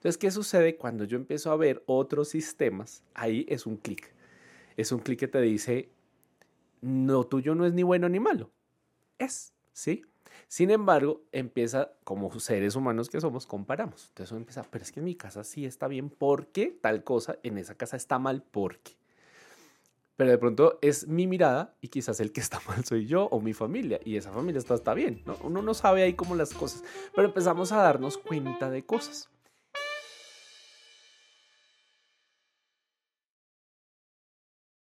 Entonces, ¿qué sucede cuando yo empiezo a ver otros sistemas? Ahí es un clic. Es un clic que te dice, no tuyo no es ni bueno ni malo. Es, ¿sí? Sin embargo, empieza, como seres humanos que somos, comparamos. Entonces uno empieza, pero es que en mi casa sí está bien porque tal cosa, en esa casa está mal porque. Pero de pronto es mi mirada y quizás el que está mal soy yo o mi familia y esa familia está, está bien. ¿no? Uno no sabe ahí cómo las cosas, pero empezamos a darnos cuenta de cosas.